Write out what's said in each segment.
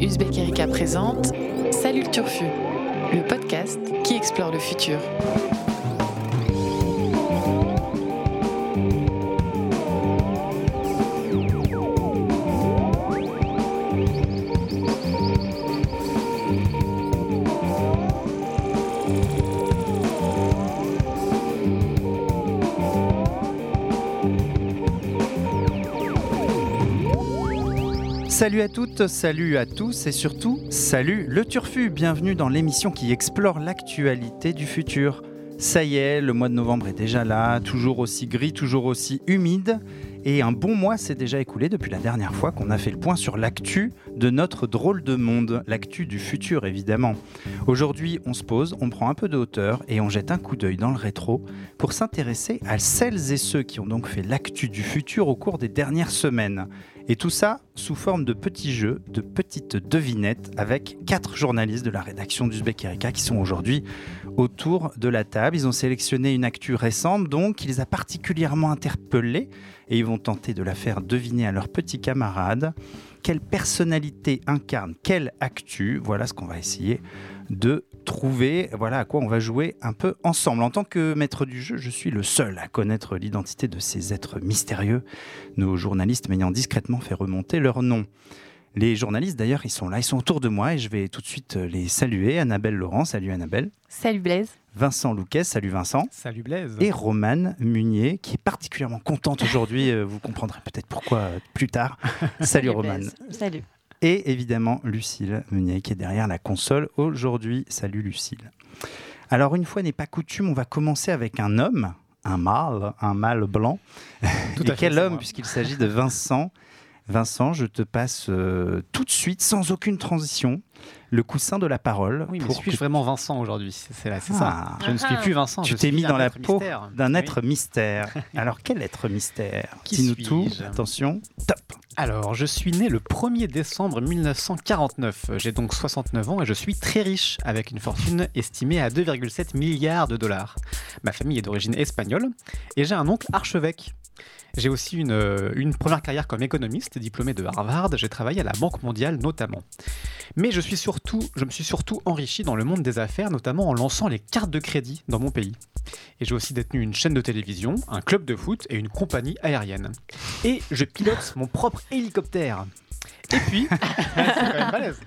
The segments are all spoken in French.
Uzbek Erika présente Salut le Turfu, le podcast qui explore le futur. Salut à toutes, salut à tous et surtout, salut le Turfu. Bienvenue dans l'émission qui explore l'actualité du futur. Ça y est, le mois de novembre est déjà là, toujours aussi gris, toujours aussi humide. Et un bon mois s'est déjà écoulé depuis la dernière fois qu'on a fait le point sur l'actu de notre drôle de monde, l'actu du futur évidemment. Aujourd'hui, on se pose, on prend un peu de hauteur et on jette un coup d'œil dans le rétro pour s'intéresser à celles et ceux qui ont donc fait l'actu du futur au cours des dernières semaines. Et tout ça sous forme de petits jeux, de petites devinettes avec quatre journalistes de la rédaction d'Uzbek Erika qui sont aujourd'hui autour de la table. Ils ont sélectionné une actu récente donc qui les a particulièrement interpellés et ils vont tenter de la faire deviner à leurs petits camarades. Quelle personnalité incarne quelle actu? Voilà ce qu'on va essayer de trouver, voilà à quoi on va jouer un peu ensemble. En tant que maître du jeu, je suis le seul à connaître l'identité de ces êtres mystérieux, nos journalistes m'ayant discrètement fait remonter leur nom. Les journalistes, d'ailleurs, ils sont là, ils sont autour de moi et je vais tout de suite les saluer. Annabelle Laurent, salut Annabelle. Salut Blaise. Vincent Louquet, salut Vincent. Salut Blaise. Et Romane Munier, qui est particulièrement contente aujourd'hui. Euh, vous comprendrez peut-être pourquoi plus tard. Salut Romane. Salut. Et évidemment Lucille Munier, qui est derrière la console aujourd'hui. Salut Lucille. Alors une fois n'est pas coutume, on va commencer avec un homme, un mâle, un mâle blanc. Tout Et à fait, quel homme, puisqu'il s'agit de Vincent. Vincent, je te passe euh, tout de suite, sans aucune transition, le coussin de la parole. Oui, mais pour suis-je que vraiment Vincent aujourd'hui? C'est c'est Ah. ça. Je ne suis plus Vincent. tu je t'es mis dans la peau d'un être mystère. Alors, quel être mystère? Qui Dis-nous tout. Attention, top. Alors, je suis né le 1er décembre 1949. J'ai donc 69 ans et je suis très riche, avec une fortune estimée à 2,7 milliards de dollars. Ma famille est d'origine espagnole et j'ai un oncle archevêque. J'ai aussi une, euh, une première carrière comme économiste, diplômé de Harvard. J'ai travaillé à la Banque mondiale notamment. Mais je, suis surtout, je me suis surtout enrichi dans le monde des affaires, notamment en lançant les cartes de crédit dans mon pays. Et j'ai aussi détenu une chaîne de télévision, un club de foot et une compagnie aérienne. Et je pilote mon propre hélicoptère. Et puis, c'est quand même balèze.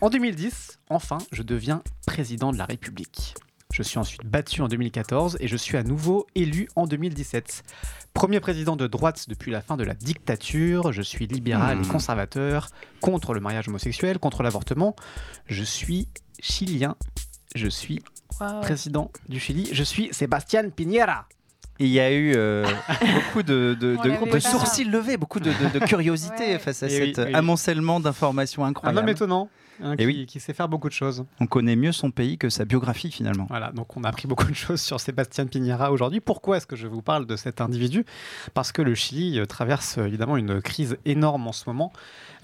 En 2010, enfin, je deviens président de la République. Je suis ensuite battu en 2014 et je suis à nouveau élu en 2017. Premier président de droite depuis la fin de la dictature, je suis libéral Hmm. et conservateur, contre le mariage homosexuel, contre l'avortement. Je suis chilien. Je suis président du Chili. Je suis Sébastien Piñera. Et Il y a eu euh, beaucoup de, sourcils levés, beaucoup de, de- de curiosité Ouais. face à Et cet oui, oui. amoncellement d'informations Un incroyables. homme étonnant hein, qui, oui. qui sait faire beaucoup de choses. On connaît mieux son pays que sa biographie finalement. Voilà, donc on a appris beaucoup de choses sur Sébastien Piñera aujourd'hui. Pourquoi est-ce que je vous parle de cet individu? Parce que le Chili euh, traverse euh, évidemment une crise énorme en ce moment.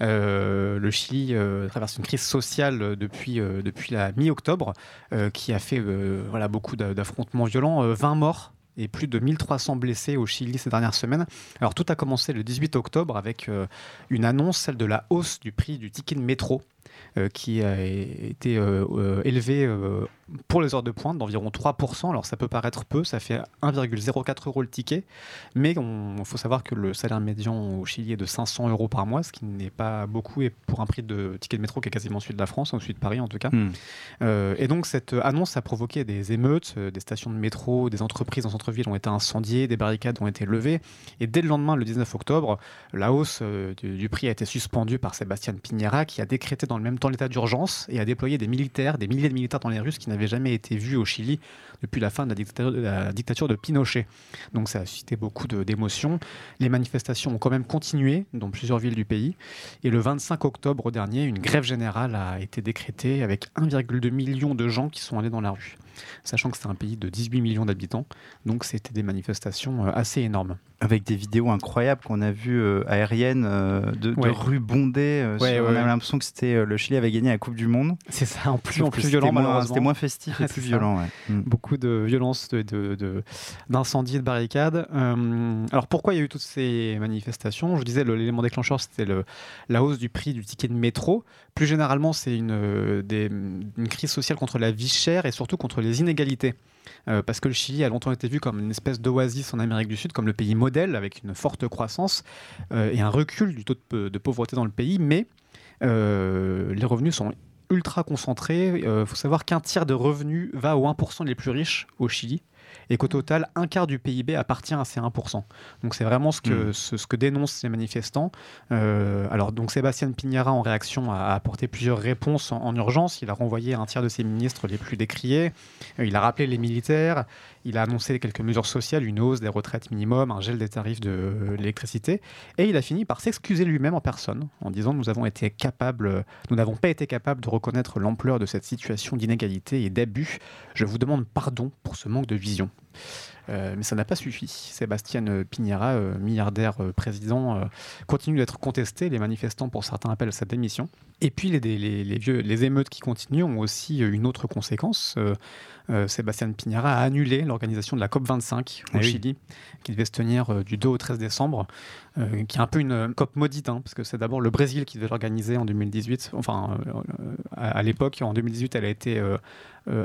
Euh, le Chili euh, traverse une crise sociale depuis, euh, depuis la mi-octobre qui a fait voilà, beaucoup d'a- d'affrontements violents, euh, 20 morts et plus de 1300 blessés au Chili ces dernières semaines. Alors tout a commencé le 18 octobre avec euh, une annonce, celle de la hausse du prix du ticket de métro qui a été euh, euh, élevé euh, pour les heures de pointe d'environ 3%. Alors ça peut paraître peu, ça fait 1,04 euros le ticket, mais il faut savoir que le salaire médian au Chili est de 500 euros par mois, ce qui n'est pas beaucoup et pour un prix de ticket de métro qui est quasiment celui de la France, celui de Paris en tout cas. Hmm. Euh, et donc cette annonce a provoqué des émeutes, euh, des stations de métro, des entreprises en centre-ville ont été incendiées, des barricades ont été levées. Et dès le lendemain, le 19 octobre, la hausse euh, du, du prix a été suspendue par Sébastien Piñera, qui a décrété dans le même temps l'état d'urgence et a déployé des militaires, des milliers de militaires dans les rues, ce qui n'avait jamais été vu au Chili depuis la fin de la dictature de, Pinochet. Donc ça a suscité beaucoup d'émotions. Les manifestations ont quand même continué dans plusieurs villes du pays. Et le 25 octobre dernier, une grève générale a été décrétée avec 1,2 million de gens qui sont allés dans la rue. Sachant que c'est un pays de 18 millions d'habitants. Donc c'était des manifestations assez énormes. Avec des vidéos incroyables qu'on a vues aériennes de, rues bondées. on a l'impression que c'était le Chili avait gagné la Coupe du Monde. C'est ça, en plus, en plus violent, C'était moins festif et plus violent. Mm. Beaucoup de violence, d'incendies, de, de, de, barricades. alors pourquoi il y a eu toutes ces manifestations? Je disais, l'élément déclencheur, c'était la hausse du prix du ticket de métro. Plus généralement, c'est une, euh, une, crise sociale contre la vie chère et surtout contre les inégalités. Euh, parce que le Chili a longtemps été vu comme une espèce d'oasis en Amérique du Sud, comme le pays modèle, avec une forte croissance euh, et un recul du taux de, pauvreté dans le pays, mais les revenus sont ultra concentrés. Il faut savoir qu'un tiers de revenus va aux 1% les plus riches au Chili et qu'au total, un quart du PIB appartient à ces 1%. Donc c'est vraiment ce que, hmm. ce, que dénoncent les manifestants. Euh, alors donc Sébastien Pignara, en réaction, a apporté plusieurs réponses en, urgence. Il a renvoyé un tiers de ses ministres les plus décriés. Euh, il a rappelé les militaires. Il a annoncé quelques mesures sociales, une hausse des retraites minimum, un gel des tarifs de l'électricité. Et il a fini par s'excuser lui-même en personne, en disant nous avons été capables, nous n'avons pas été capables de reconnaître l'ampleur de cette situation d'inégalité et d'abus. Je vous demande pardon pour ce manque de vision. Euh, mais ça n'a pas suffi. Sébastien Pignera, euh, milliardaire euh, président, continue d'être contesté. Les manifestants, pour certains, appellent sa démission. Et puis les, les, vieux, les émeutes qui continuent ont aussi une autre conséquence. Sébastien Pignera a annulé l'organisation de la COP25 au eh Chili, qui devait se tenir du 2 au 13 décembre, qui est un peu une COP maudite, hein, parce que c'est d'abord le Brésil qui devait l'organiser en 2018. Enfin, à, à l'époque, en 2018, elle a été euh,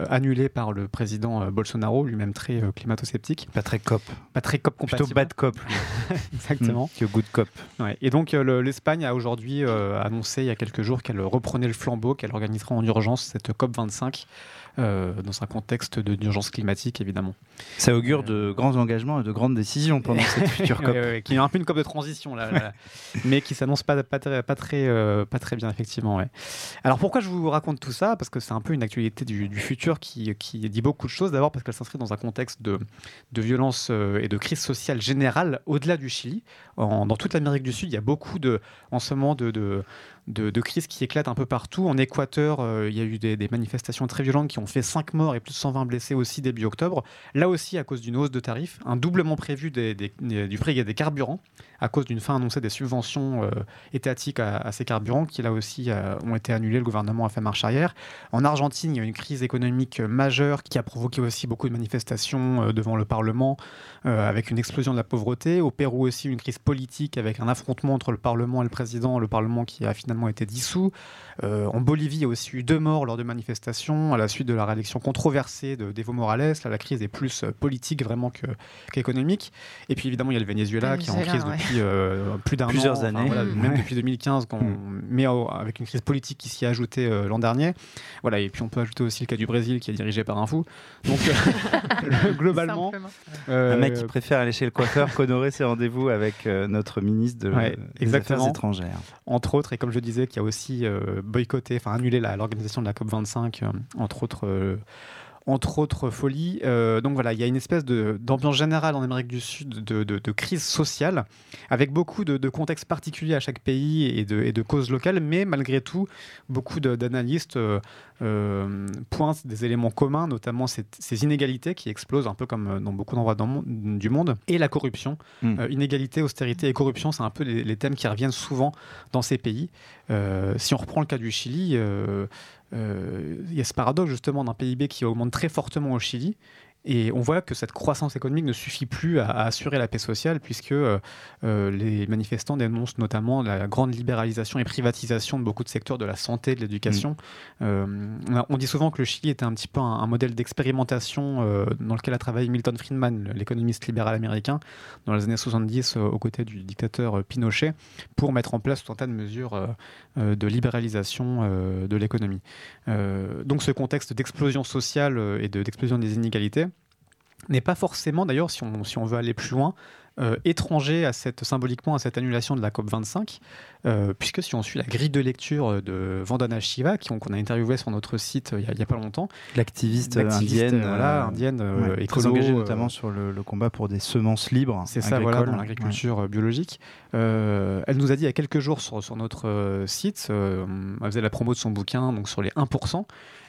annulé par le président euh, Bolsonaro, lui-même très euh, climato-sceptique. Pas très cop. Pas très cop compatible. Plutôt bad cop. Exactement. Mmh, que good cop. Et donc l'Espagne a aujourd'hui annoncé il y a quelques jours qu'elle reprenait le flambeau, qu'elle organisera en urgence cette COP 25 euh, dans un contexte d'urgence climatique, évidemment. Ça augure de grands engagements et de grandes décisions pendant cette future COP. qui est un peu une COP de transition, là, mais qui s'annonce pas, pas, très, pas, très, euh, pas très bien, effectivement. Ouais. Alors pourquoi je vous raconte tout ça? Parce que c'est un peu une actualité du, futur qui, dit beaucoup de choses. D'abord parce qu'elle s'inscrit dans un contexte de, violence euh, et de crise sociale générale au-delà du Chili. En, dans toute l'Amérique du Sud, il y a beaucoup de, en ce moment de de, crises qui éclatent un peu partout. En Équateur, euh, il y a eu des, manifestations très violentes qui ont fait 5 morts et plus de 120 blessés aussi début octobre. Là aussi, à cause d'une hausse de tarifs, un doublement prévu du prix des carburants à cause d'une fin annoncée des subventions euh, étatiques à, ces carburants qui là aussi euh, ont été annulés. Le gouvernement a fait marche arrière. En Argentine, il y a une crise économique majeure qui a provoqué aussi beaucoup de manifestations devant le Parlement avec une explosion de la pauvreté. Au Pérou aussi, une crise politique avec un affrontement entre le Parlement et le président. Le Parlement qui a finalement été dissous. Euh, en Bolivie, il y a aussi eu deux morts lors de manifestations à la suite de la réélection controversée d'Evo Morales. Là, la crise est plus euh, politique vraiment qu'économique. et puis évidemment, il y a le Venezuela, qui est en crise depuis euh, plus d'un an. Plusieurs années. même depuis 2015, quand mm. mais avec une crise politique qui s'y est ajoutée l'an dernier. Voilà, et puis on peut ajouter aussi le cas du Brésil qui est dirigé par un fou. Donc globalement. un mec qui préfère aller chez le coiffeur qu'honorer ses rendez-vous avec notre ministre de, des Affaires étrangères. Entre autres, et comme je disais, qui a aussi boycotter, enfin annuler l'organisation de la COP25, euh, entre autres euh, entre autres folies. Euh, donc voilà, il y a une espèce d'ambiance générale en Amérique du Sud de, crise sociale, avec beaucoup de, contextes particuliers à chaque pays et de, causes locales, mais malgré tout, beaucoup d'analystes euh, euh, pointent des éléments communs, notamment ces inégalités qui explosent un peu comme dans beaucoup d'endroits du monde, et la corruption. Hmm. inégalité, austérité et corruption, c'est un peu les, les, thèmes qui reviennent souvent dans ces pays. si on reprend le cas du Chili, euh, il y a ce paradoxe justement d'un PIB qui augmente très fortement au Chili et on voit que cette croissance économique ne suffit plus à, assurer la paix sociale, puisque euh, euh, les manifestants dénoncent notamment la grande libéralisation et privatisation de beaucoup de secteurs de la santé, de l'éducation. Mm. Euh, on dit souvent que le Chili était un petit peu un, modèle d'expérimentation dans lequel a travaillé Milton Friedman, l'économiste libéral américain, dans les années 70, aux côtés du dictateur Pinochet, pour mettre en place tout un tas de mesures de libéralisation de l'économie. donc ce contexte d'explosion sociale et d'explosion des inégalités, n'est pas forcément, d'ailleurs, si on, si on veut aller plus loin, euh, étranger à cette, symboliquement à cette annulation de la COP25, euh, puisque si on suit la grille de lecture de Vandana Shiva, qu'on a interviewé sur notre site euh, il n'y a, pas longtemps, l'activiste indienne, voilà, indienne très engagée notamment sur le, combat pour des semences libres. C'est ça, voilà, dans l'agriculture biologique. Euh, elle nous a dit il y a quelques jours sur, notre euh, site, euh, elle faisait la promo de son bouquin donc sur les 1%,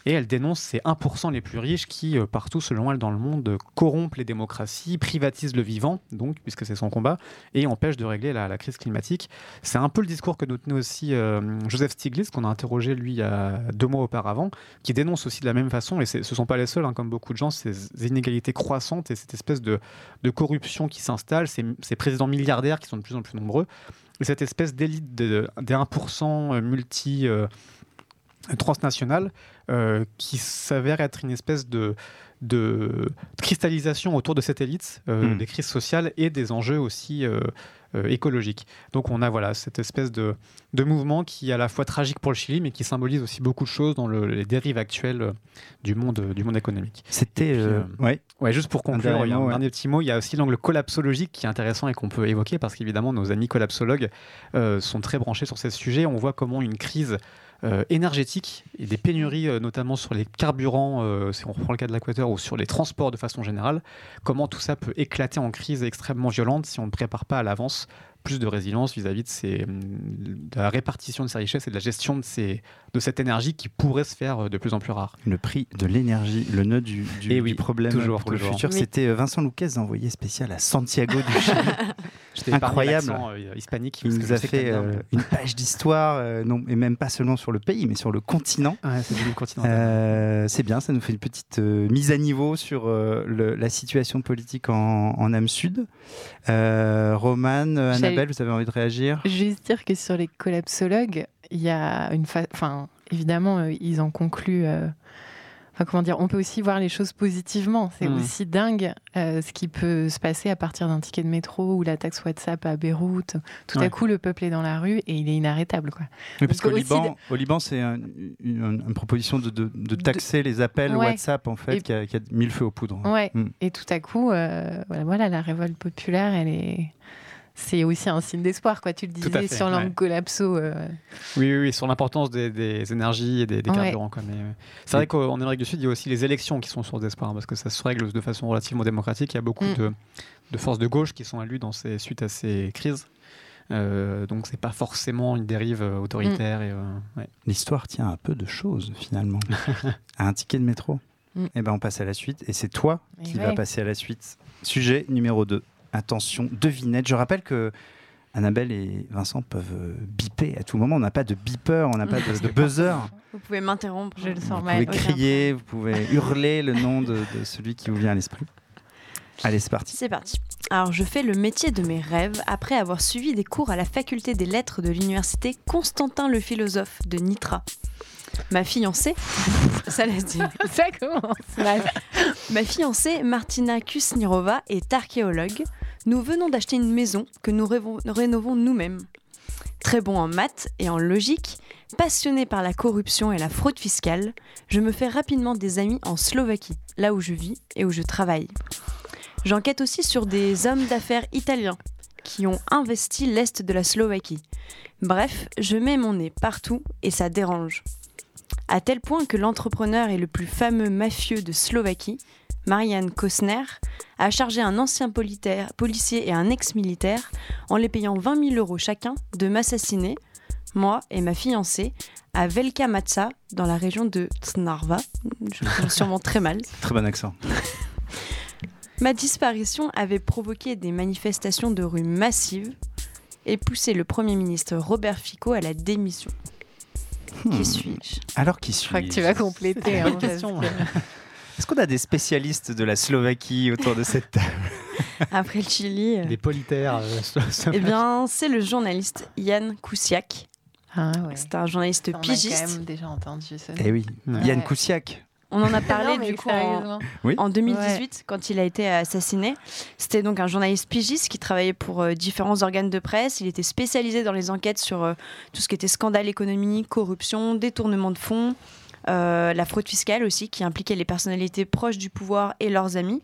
et elle dénonce ces 1% les plus riches qui, partout selon elle dans le monde, corrompent les démocraties, privatisent le vivant, donc puisque c'est son combat, et empêchent de régler la, crise climatique. C'est un peu le discours que nous tenait aussi Joseph Stiglitz, qu'on a interrogé lui il y a deux mois auparavant, qui dénonce aussi de la même façon, et ce ne sont pas les seuls, hein, comme beaucoup de gens, ces inégalités croissantes et cette espèce de, de corruption qui s'installe, ces, ces présidents milliardaires qui sont de plus en plus nombreux, et cette espèce d'élite de- des 1% multi... euh, transnationale euh, qui s'avère être une espèce de, de cristallisation autour de cette élite, euh, Mm. des crises sociales et des enjeux aussi euh, euh, écologiques. Donc on a voilà cette espèce de, de mouvement qui est à la fois tragique pour le Chili, mais qui symbolise aussi beaucoup de choses dans le- les dérives actuelles euh, du monde, du monde économique. C'était. Euh, euh, ouais. Ouais, juste pour conclure, dernier il y a un ouais. dernier petit mot. Il y a aussi l'angle collapsologique qui est intéressant et qu'on peut évoquer parce qu'évidemment, nos amis collapsologues euh, sont très branchés sur ces sujets. On voit comment une crise euh, énergétique et des pénuries, euh, notamment sur les carburants, euh, si on reprend le cas de l'Équateur, ou sur les transports de façon générale, comment tout ça peut éclater en crise extrêmement violente si on ne prépare pas à l'avance plus de résilience vis-à-vis de, ces, hum, de la répartition de ces richesses et de la gestion de, ces, de cette énergie qui pourrait se faire euh, de plus en plus rare. Le prix de l'énergie, le nœud du, du, Eh oui, du problème toujours, pour le futur. Oui. C'était euh, Vincent Louquez, envoyé spécial à Santiago du Chili. Incroyable. euh, hispanique. Il nous a fait euh, une page d'histoire, euh, non, et même pas seulement sur le pays, mais sur le continent. Ouais, c'est. Euh, bien, ça nous fait une petite euh, mise à niveau sur euh, le- la situation politique en, en âme sud. Euh, Romane, J'allais- Annabelle, vous avez envie de réagir? Juste dire que sur les collapsologues, il y a une fa... Enfin, évidemment, euh, ils en concluent. euh, Enfin, comment dire On peut aussi voir les choses positivement. C'est Mm. aussi dingue euh, ce qui peut se passer à partir d'un ticket de métro ou la taxe WhatsApp à Beyrouth. Tout à coup, le peuple est dans la rue et il est inarrêtable. Quoi. Oui, parce qu'au Liban, au Liban, c'est un- une, une proposition de, de- de taxer les appels Ouais. WhatsApp, en fait, Et- qui, a, qui a mis le feu aux poudres. Ouais. Mm. Et tout à coup, voilà, voilà, la révolte populaire, elle est. C'est aussi un signe d'espoir, quoi. Tu le à disais fait, sur l'angle ouais. collapso. euh, Oui, oui, oui, sur l'importance des, des énergies et des, des Ouais. carburants. quoi, mais, euh, c'est vrai qu'en Amérique du Sud, il y a aussi les élections qui sont source d'espoir, hein, parce que ça se règle de façon relativement démocratique. Il y a beaucoup Mm. de, de forces de gauche qui sont élues dans ces, suite à ces crises. Euh, donc c'est pas forcément une dérive euh, autoritaire. Et, euh, ouais. L'histoire tient un peu de choses, finalement. à un ticket de métro. Mm. Eh ben, on passe à la suite. Et c'est toi Et qui ouais. vas passer à la suite. Sujet numéro 2. Attention, devinette. Je rappelle que Annabelle et Vincent peuvent euh, biper à tout moment. On n'a pas de beeper, on n'a pas de, de buzzer. Vous pouvez m'interrompre. Je le Vous sens pouvez mal. aucun crier, vous pouvez hurler le nom de, de celui qui vous vient à l'esprit. Allez, c'est parti. C'est parti. Alors, je fais le métier de mes rêves après avoir suivi des cours à la faculté des lettres de l'université Constantin le philosophe de Nitra. Ma fiancée, ça laisse dire. Ça commence. Ma fiancée, Martina Kusnirova, est archéologue. Nous venons d'acheter une maison que nous rénovons nous-mêmes. Très bon en maths et en logique, passionné par la corruption et la fraude fiscale, je me fais rapidement des amis en Slovaquie, là où je vis et où je travaille. J'enquête aussi sur des hommes d'affaires italiens qui ont investi l'Est de la Slovaquie. Bref, je mets mon nez partout et ça dérange. À tel point que l'entrepreneur et le plus fameux mafieux de Slovaquie, Marianne Kosner, a chargé un ancien policier et un ex-militaire, en les payant 20 000 euros chacun, de m'assassiner, moi et ma fiancée, à Velka Matsa, dans la région de Tsnarva. Je prononce sûrement très mal. Très bon accent. Ma disparition avait provoqué des manifestations de rue massives et poussé le Premier ministre Robert Fico à la démission. Hmm. Qui suis-je? Alors qui Je crois que tu vas compléter. hein, question. Est-ce qu'on a des spécialistes de la Slovaquie autour de cette table Après le Chili euh, Des politaires. euh, Eh bien, c'est le journaliste Yann Kousiak. Ah ouais. C'est un journaliste On a quand pigiste. même déjà entendu nom. Eh oui, Ouais. Yann. Kousiak. On en a parlé Non, du coup en, sérieusement. en 2018 quand il a été assassiné. C'était donc un journaliste pigiste qui travaillait pour euh, différents organes de presse. Il était spécialisé dans les enquêtes sur euh, tout ce qui était scandale économique, corruption, détournement de fonds. Euh, la fraude fiscale aussi, qui impliquait les personnalités proches du pouvoir et leurs amis.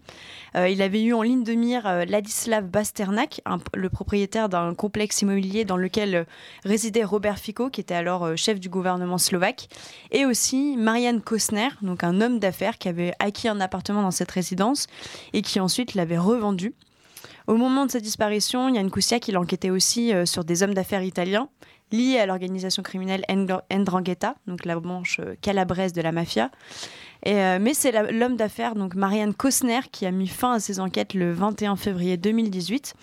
Euh, il avait eu en ligne de mire euh, Ladislav Basternak, le propriétaire d'un complexe immobilier dans lequel résidait Robert Fico, qui était alors chef du gouvernement slovaque, et aussi Marianne Kosner, donc un homme d'affaires qui avait acquis un appartement dans cette résidence et qui ensuite l'avait revendu. Au moment de sa disparition, Yann Kousiak, il enquêtait aussi sur des hommes d'affaires italiens liés à l'organisation criminelle Ndrangheta, donc la branche euh, calabraise de la mafia. Euh, mais c'est l'homme d'affaires, donc Marianne Cosner, qui a mis fin à ses enquêtes le 21 février 2018.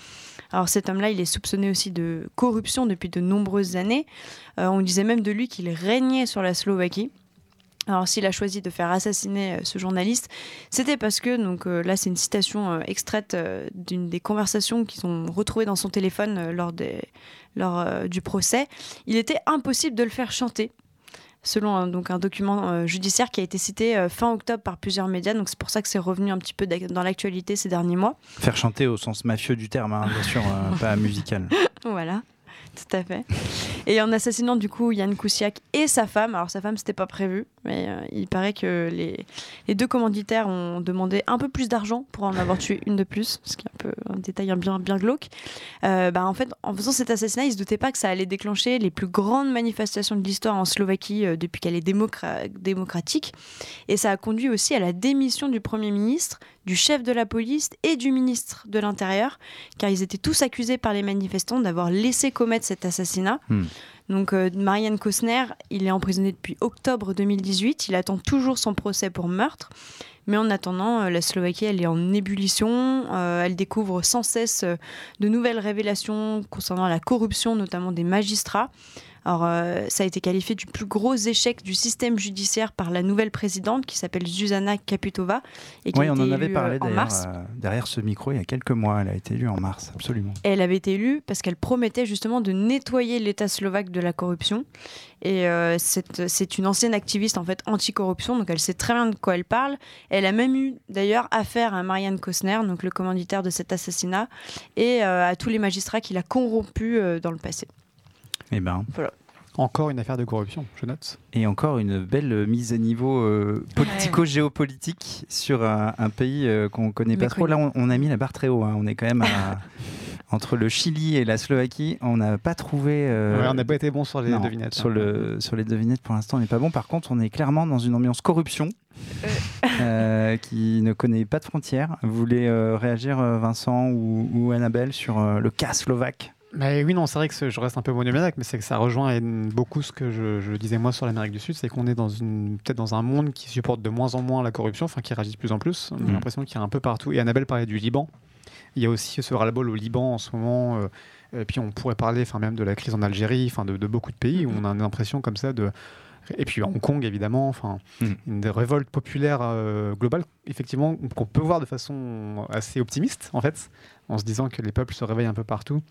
Alors cet homme-là, il est soupçonné aussi de corruption depuis de nombreuses années. Euh, on disait même de lui qu'il régnait sur la Slovaquie. Alors s'il a choisi de faire assassiner euh, ce journaliste, c'était parce que, donc euh, là c'est une citation euh, extraite euh, d'une des conversations qu'ils ont retrouvées dans son téléphone lors, des, lors du procès, il était impossible de le faire chanter. Selon un, donc un document euh, judiciaire qui a été cité euh, fin octobre par plusieurs médias, donc c'est pour ça que c'est revenu un petit peu dans l'actualité ces derniers mois. Faire chanter au sens mafieux du terme, hein, bien sûr, euh, pas musical. Voilà, tout à fait. Et en assassinant du coup Yann Kousiak et sa femme, alors sa femme c'était pas prévu, mais euh, il paraît que les, les deux commanditaires ont demandé un peu plus d'argent pour en avoir tué une de plus, ce qui est un peu un détail bien, bien glauque. Euh, bah, en fait, en faisant cet assassinat, ils se doutaient pas que ça allait déclencher les plus grandes manifestations de l'histoire en Slovaquie euh, depuis qu'elle est démocra- démocratique. Et ça a conduit aussi à la démission du Premier ministre, du chef de la police et du ministre de l'Intérieur, car ils étaient tous accusés par les manifestants d'avoir laissé commettre cet assassinat. Hmm. Donc euh, Marianne Cosner, il est emprisonné depuis octobre 2018, il attend toujours son procès pour meurtre. Mais en attendant, euh, la Slovaquie, elle est en ébullition. euh, elle découvre sans cesse de nouvelles révélations concernant la corruption, notamment des magistrats. Alors, euh, ça a été qualifié du plus gros échec du système judiciaire par la nouvelle présidente qui s'appelle Zuzana Kaputova. Et qui Oui, a on été en avait élue, parlé euh, en mars. euh, derrière ce micro il y a quelques mois. Elle a été élue en mars, absolument. Et elle avait été élue parce qu'elle promettait justement de nettoyer l'État slovaque de la corruption. Et euh, c'est une ancienne activiste en fait anti-corruption, donc elle sait très bien de quoi elle parle. Elle a même eu d'ailleurs affaire à Marianne Cosner, donc le commanditaire de cet assassinat, et euh, à tous les magistrats qu'il a corrompus euh, dans le passé. Eh ben, Encore une affaire de corruption, je note. et encore une belle mise à niveau euh, politico-géopolitique sur un, un pays euh, qu'on connaît pas trop. Là, on, on a mis la barre très haut. hein. On est quand même à- entre le Chili et la Slovaquie. On n'a pas trouvé. euh, Ouais, on n'a pas été bon sur les non, devinettes. Sur, hein. le, sur les devinettes, pour l'instant, on n'est pas bon. Par contre, on est clairement dans une ambiance corruption euh, qui ne connaît pas de frontières. Vous voulez euh, réagir, Vincent ou, ou Annabelle, sur euh, le cas slovaque? Mais oui, non, c'est vrai que je reste un peu monomaniaque, mais c'est que ça rejoint beaucoup ce que je, je disais moi sur l'Amérique du Sud, c'est qu'on est dans une peut-être dans un monde qui supporte de moins en moins la corruption, enfin qui réagit de plus en plus. On a Mhm. l'impression qu'il y a un peu partout. Et Annabelle parlait du Liban. Il y a aussi ce ras-le-bol au Liban en ce moment. euh, et puis on pourrait parler, enfin même de la crise en Algérie, enfin de, de beaucoup de pays où on a une impression comme ça de et puis Hong Kong évidemment, enfin Mhm. une révolte populaire euh, globale, effectivement qu'on peut voir de façon assez optimiste en fait, en se disant que les peuples se réveillent un peu partout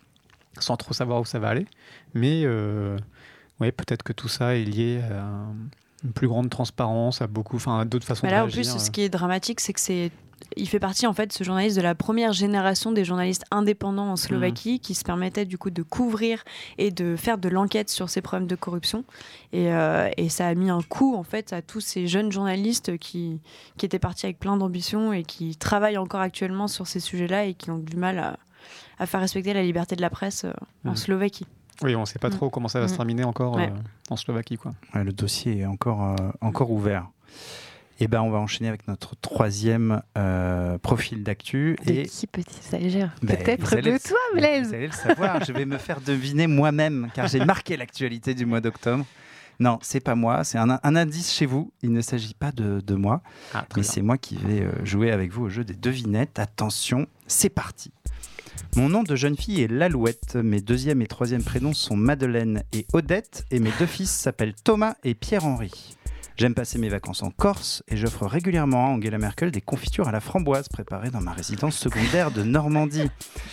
sans trop savoir où ça va aller. Mais euh, ouais, peut-être que tout ça est lié à une plus grande transparence, à beaucoup, enfin à d'autres façons Mais de là, en plus, ce qui est dramatique, c'est que c'est. Il fait partie, en fait, ce journaliste de la première génération des journalistes indépendants en Slovaquie qui se permettaient, du coup, de couvrir et de faire de l'enquête sur ces problèmes de corruption. Et, euh, et ça a mis un coup, en fait, à tous ces jeunes journalistes qui, qui étaient partis avec plein d'ambition et qui travaillent encore actuellement sur ces sujets-là et qui ont du mal à, à faire respecter la liberté de la presse euh, en. Slovaquie. Oui, on ne sait pas Mm. trop comment ça va se Mm. terminer encore Ouais. euh, en Slovaquie. Quoi. Ouais, Le dossier est encore, euh, encore ouvert. Et ben, on va enchaîner avec notre troisième euh, profil d'actu. De Et qui peut-il s'agir Ben, Peut-être vous de toi, Vous Blaise allez le savoir, je vais me faire deviner moi-même, car j'ai marqué l'actualité du mois d'octobre. Non, c'est pas moi, c'est un, un indice chez vous. Il ne s'agit pas de, de moi, Ah, mais c'est moi qui vais jouer avec vous au jeu des devinettes. Attention, c'est parti. Mon nom de jeune fille est Lalouette. Mes deuxième et troisième prénoms sont Madeleine et Odette. Et mes deux fils s'appellent Thomas et Pierre-Henri. J'aime passer mes vacances en Corse et j'offre régulièrement à Angela Merkel des confitures à la framboise préparées dans ma résidence secondaire de Normandie.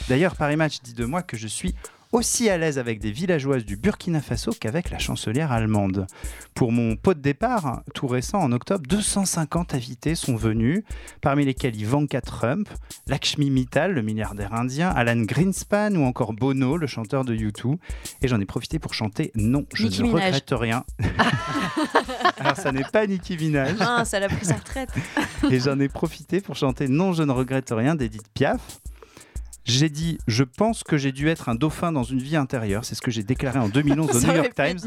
D'ailleurs, Paris Match dit de moi que je suis aussi à l'aise avec des villageoises du Burkina Faso qu'avec la chancelière allemande. Pour mon pot de départ, tout récent, en octobre, 250 invités sont venus, parmi lesquels Ivanka Trump, Lakshmi Mittal, le milliardaire indien, Alan Greenspan ou encore Bono, le chanteur de U2. Et j'en ai profité pour chanter Non, je Nicki ne Minaj. regrette rien. Alors, ça n'est pas Nicki Minaj. Ah, ça l'a pris sa retraite. Et j'en ai profité pour chanter Non, je ne regrette rien d'Edith Piaf. J'ai dit, je pense que j'ai dû être un dauphin dans une vie intérieure. C'est ce que j'ai déclaré en 2011 au New York Times,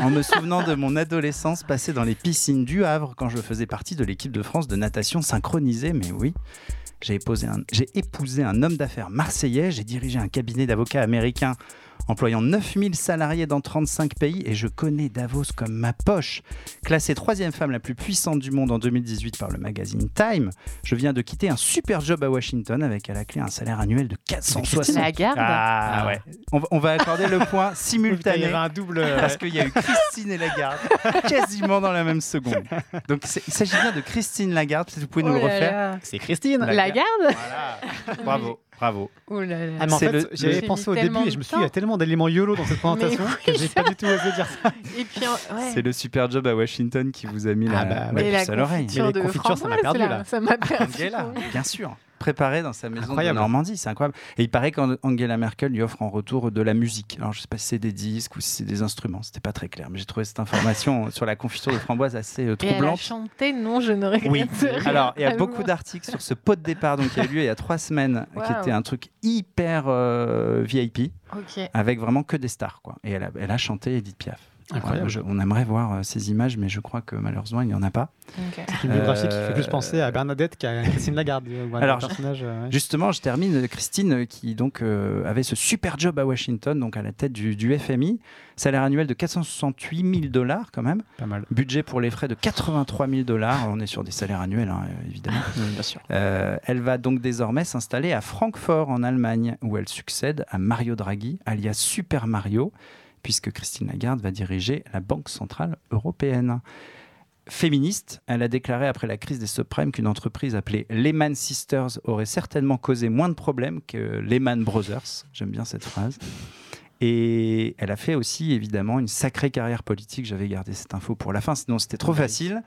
en me souvenant de mon adolescence passée dans les piscines du Havre quand je faisais partie de l'équipe de France de natation synchronisée. Mais oui, J'ai épousé, un, j'ai épousé un homme d'affaires marseillais, j'ai dirigé un cabinet d'avocats américains employant 9000 salariés dans 35 pays et je connais Davos comme ma poche. Classée troisième femme la plus puissante du monde en 2018 par le magazine Time, je viens de quitter un super job à Washington avec à la clé un salaire annuel de 460. Lagarde Ah Ah. ouais. On va, on va accorder le point Il y simultané. avait un double. Parce qu'il y a eu Christine et Lagarde quasiment dans la même seconde. Donc il s'agit bien de Christine Lagarde, peut-être vous pouvez nous Oh le là refaire. C'est Christine. Lagarde Voilà. Bravo, bravo. Oh là là. Ah, en fait, j'avais pensé au début et je me suis dit, il y a tellement d'éléments YOLO dans cette présentation oui, que j'ai pas du tout osé dire ça. Ouais. C'est le super job à Washington qui vous a mis la, Ah bah, la ouais. Et la puce à l'oreille. les confitures, ça m'a perdu, là. Ça m'a perdu. Bien sûr. Préparé dans sa maison Incroyable. de Normandie, c'est incroyable. Et il paraît qu'Angela Merkel lui offre en retour de la musique. Alors je sais pas si c'est des disques ou si c'est des instruments, c'était pas très clair. Mais j'ai trouvé cette information sur la confiture de framboise assez euh, Et elle a troublante. chanté Non, je ne regrette Oui. rien. Alors, il y a beaucoup d'articles sur ce pot de départ donc, qui a eu lieu il y a trois semaines, qui était un truc hyper euh, VIP, avec vraiment que des stars. Quoi. Et elle a, elle a chanté Edith Piaf. Incroyable. Je- on aimerait voir euh, ces images, mais je crois que malheureusement, il n'y en a pas. C'est une biographie qui Euh, fait plus penser à Bernadette qu'à Christine Lagarde. un Alors, personnage. euh, ouais. Justement, je termine. Christine, euh, qui donc euh, avait ce super job à Washington, donc à la tête du, du FMI, salaire annuel de 468 000 dollars quand même, Pas mal. budget pour les frais de 83 000 dollars. On est sur des salaires annuels, hein, évidemment. bien sûr. Euh, elle va donc désormais s'installer à Francfort en Allemagne, où elle succède à Mario Draghi, alias Super Mario, puisque Christine Lagarde va diriger la Banque Centrale Européenne. Féministe, elle a déclaré après la crise des subprimes qu'une entreprise appelée Lehman Sisters aurait certainement causé moins de problèmes que Lehman Brothers. J'aime bien cette phrase. Et elle a fait aussi évidemment une sacrée carrière politique. J'avais gardé cette info pour la fin, sinon c'était trop facile.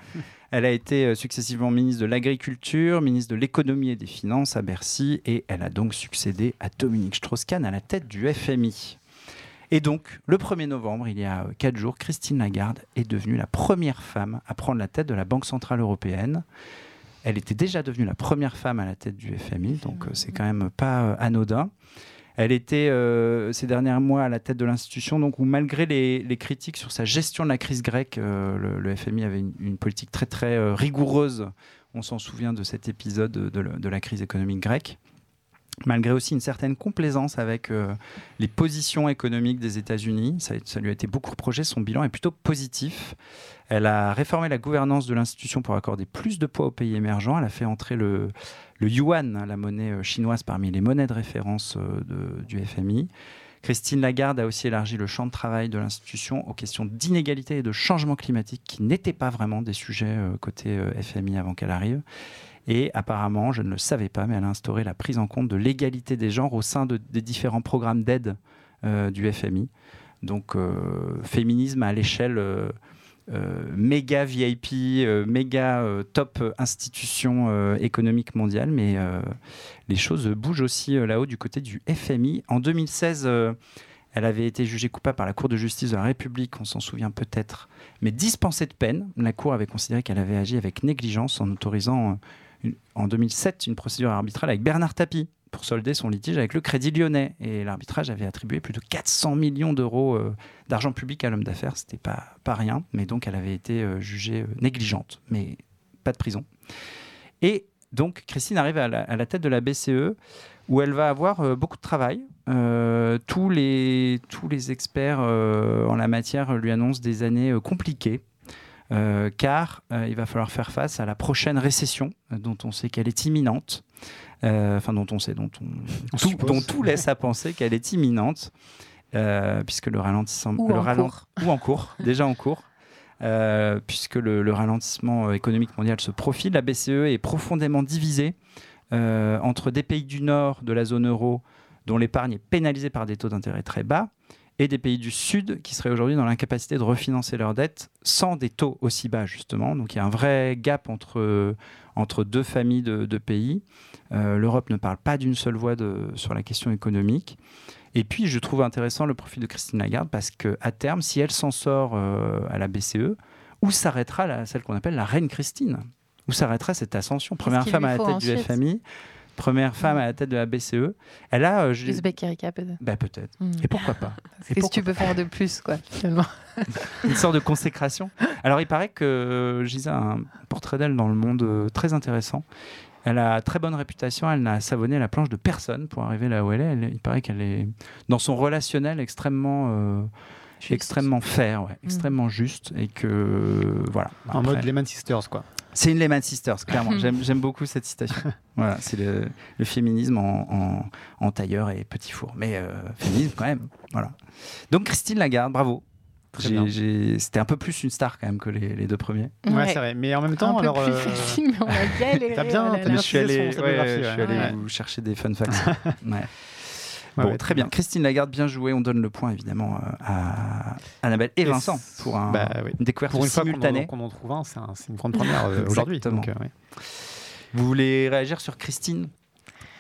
Elle a été euh, successivement ministre de l'Agriculture, ministre de l'Économie et des Finances à Bercy, et elle a donc succédé à Dominique Strauss-Kahn à la tête du FMI. Et donc, le 1er novembre, il y a 4 jours, Christine Lagarde est devenue la première femme à prendre la tête de la Banque Centrale Européenne. Elle était déjà devenue la première femme à la tête du FMI, donc euh, c'est quand même pas euh, anodin. Elle était euh, ces derniers mois à la tête de l'institution, donc malgré les, critiques sur sa gestion de la crise grecque, euh, le, FMI avait une, politique très très euh, rigoureuse. On s'en souvient de cet épisode de la crise économique grecque. Malgré aussi une certaine complaisance avec euh, les positions économiques des États-Unis, ça, lui a été beaucoup reproché. Son bilan est plutôt positif. Elle a réformé la gouvernance de l'institution pour accorder plus de poids aux pays émergents. Elle a fait entrer le, yuan, hein, la monnaie euh, chinoise, parmi les monnaies de référence euh, du FMI. Christine Lagarde a aussi élargi le champ de travail de l'institution aux questions d'inégalité et de changement climatique qui n'étaient pas vraiment des sujets côté FMI avant qu'elle arrive. Et apparemment, je ne le savais pas, mais elle a instauré la prise en compte de l'égalité des genres au sein de- des différents programmes d'aide euh, du FMI. Donc, euh, féminisme à l'échelle euh, méga VIP, méga top institution économique mondiale, mais les choses bougent aussi là-haut du côté du FMI. En 2016, euh, elle avait été jugée coupable par la Cour de justice de la République, on s'en souvient peut-être, mais dispensée de peine. La Cour avait considéré qu'elle avait agi avec négligence en autorisant en 2007 une procédure arbitrale avec Bernard Tapie pour solder son litige avec le Crédit Lyonnais. Et l'arbitrage avait attribué plus de 400 millions d'euros euh, d'argent public à l'homme d'affaires. C'était pas, pas rien, mais donc elle avait été euh, jugée euh, négligente, mais pas de prison. Et donc Christine arrive à la, tête de la BCE où elle va avoir beaucoup de travail. Tous, les, tous les experts en la matière lui annoncent des années compliquées. Euh, car euh, il va falloir faire face à la prochaine récession, euh, dont on sait qu'elle est imminente, Euh, enfin dont on sait, dont, on, On tout, suppose. dont tout laisse à penser qu'elle est imminente, euh, puisque le ralentissement, Ou le en ralent- cours. ou en cours, déjà en cours, euh, puisque le, le ralentissement économique mondial se profile. La BCE est profondément divisée euh, entre des pays du nord de la zone euro dont l'épargne est pénalisée par des taux d'intérêt très bas et des pays du sud qui seraient aujourd'hui dans l'incapacité de refinancer leurs dettes sans des taux aussi bas justement. Donc il y a un vrai gap entre, entre deux familles de, de pays. Euh, L'Europe ne parle pas d'une seule voix de- sur la question économique. Et puis, je trouve intéressant le profil de Christine Lagarde parce qu'à terme, si elle s'en sort euh, à la BCE, où s'arrêtera celle qu'on appelle la reine Christine? Où s'arrêtera cette ascension? Première femme à la tête du FMI, première femme à la tête de la BCE. Elle a. euh, je- Uzbek Erika, peut-être. bah, peut-être. Hmm. Et pourquoi pas Qu'est-ce que tu peux faire de plus, quoi, finalement une sorte de consécration. Alors, il paraît que euh, je lisais un portrait d'elle dans le monde euh, très intéressant. Elle a très bonne réputation. Elle n'a savonné la planche de personne pour arriver là où elle est. Elle- il paraît qu'elle est dans son relationnel extrêmement, euh, extrêmement fair, ouais, extrêmement juste, et que voilà. En Après, mode Lehman Sisters, quoi. C'est une Lehman Sisters, clairement. J'aime beaucoup cette citation. voilà, c'est le, le féminisme en, en- en tailleur et petit four, mais euh, féminisme quand même. Voilà. Donc Christine Lagarde, bravo. C'était un peu plus une star quand même que les, les deux premiers. Ouais, c'est vrai. Mais en même Un temps, peu alors. plus euh, facile, mais on a galéré. T'as bien- là. bien je suis allé, je suis allé ouais. vous chercher des fun facts. Ouais. Ouais, Bon, ouais, très bien. Christine Lagarde, bien joué. On donne le point évidemment euh, à Annabelle et Et Vincent c- pour un- bah oui. une découverte Pour une qu'on en, simultanée. qu'on en trouve un, c'est un- c'est une grande première euh, aujourd'hui. Euh, ouais. Vous voulez réagir sur Christine?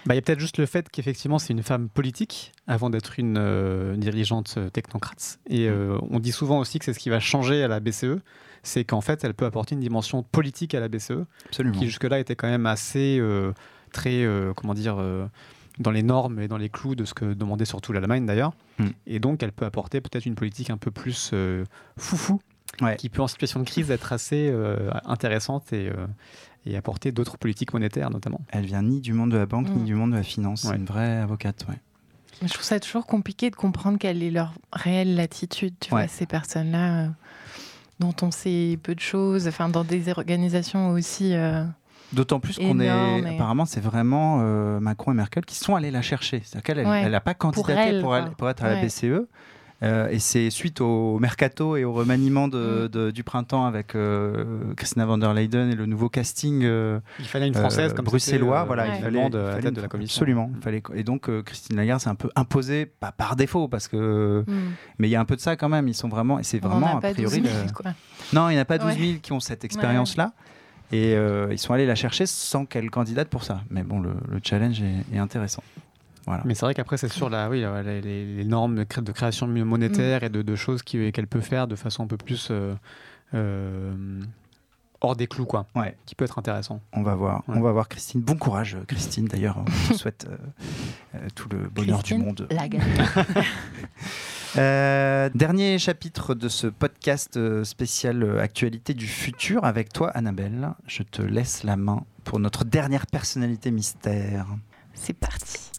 Bah, Il y a peut-être juste le fait qu'effectivement, c'est une femme politique avant d'être une euh, dirigeante technocrate. Et euh, on dit souvent aussi que c'est ce qui va changer à la BCE, c'est qu'en fait, elle peut apporter une dimension politique à la BCE, Absolument. qui jusque-là était quand même assez euh, très, comment dire, dans les normes et dans les clous de ce que demandait surtout l'Allemagne d'ailleurs. Mm. Et donc, elle peut apporter peut-être une politique un peu plus euh, foufou, Ouais. qui peut en situation de crise être assez euh, intéressante et, euh, et apporter d'autres politiques monétaires notamment. Elle vient ni du monde de la banque ni Mm. du monde de la finance. C'est une vraie avocate. Ouais. Je trouve ça toujours compliqué de comprendre quelle est leur réelle latitude, tu Ouais. vois, ces personnes-là, euh, dont on sait peu de choses, enfin, dans des organisations aussi. D'autant plus qu'on est. Apparemment, c'est vraiment euh, Macron et Merkel qui sont allés la chercher. C'est-à-dire qu'elle Ouais. n'a pas candidaté elle, pour, être à la. BCE. Euh, et c'est suite au mercato et au remaniement de- Mm. de- du printemps avec euh, Christina van der Leyden et le nouveau casting euh, Il fallait une française euh, comme bruxellois. euh, voilà, Ouais. il fallait, allemande il à la fallait tête une- de la commission. Absolument. il fallait- et donc euh, Christine Lagarde s'est un peu imposée, pas par défaut, parce que. hmm, Mais il y a un peu de ça quand même. Ils sont vraiment. Et c'est vraiment a a pas priori. 12 000, le- quoi. Non, il n'y en a pas 12 Ouais. 000 qui ont cette expérience-là. Et euh, ils sont allés la chercher sans qu'elle candidate pour ça. Mais bon, le, le challenge est, est intéressant. Voilà. Mais c'est vrai qu'après, c'est sur la, oui, les, les- les normes de, cré- de création monétaire Mm. et de, de choses qu'elle peut faire de façon un peu plus euh, euh, hors des clous, quoi. Ouais. Qui peut être intéressant. On va voir. Ouais. On va voir Christine. Bon courage, Christine. D'ailleurs, on te souhaite euh, euh, tout le bonheur Christine du monde. Euh, dernier chapitre de ce podcast euh, spécial euh, Actualité du futur avec toi, Annabelle. Je te laisse la main pour notre dernière personnalité mystère. C'est parti.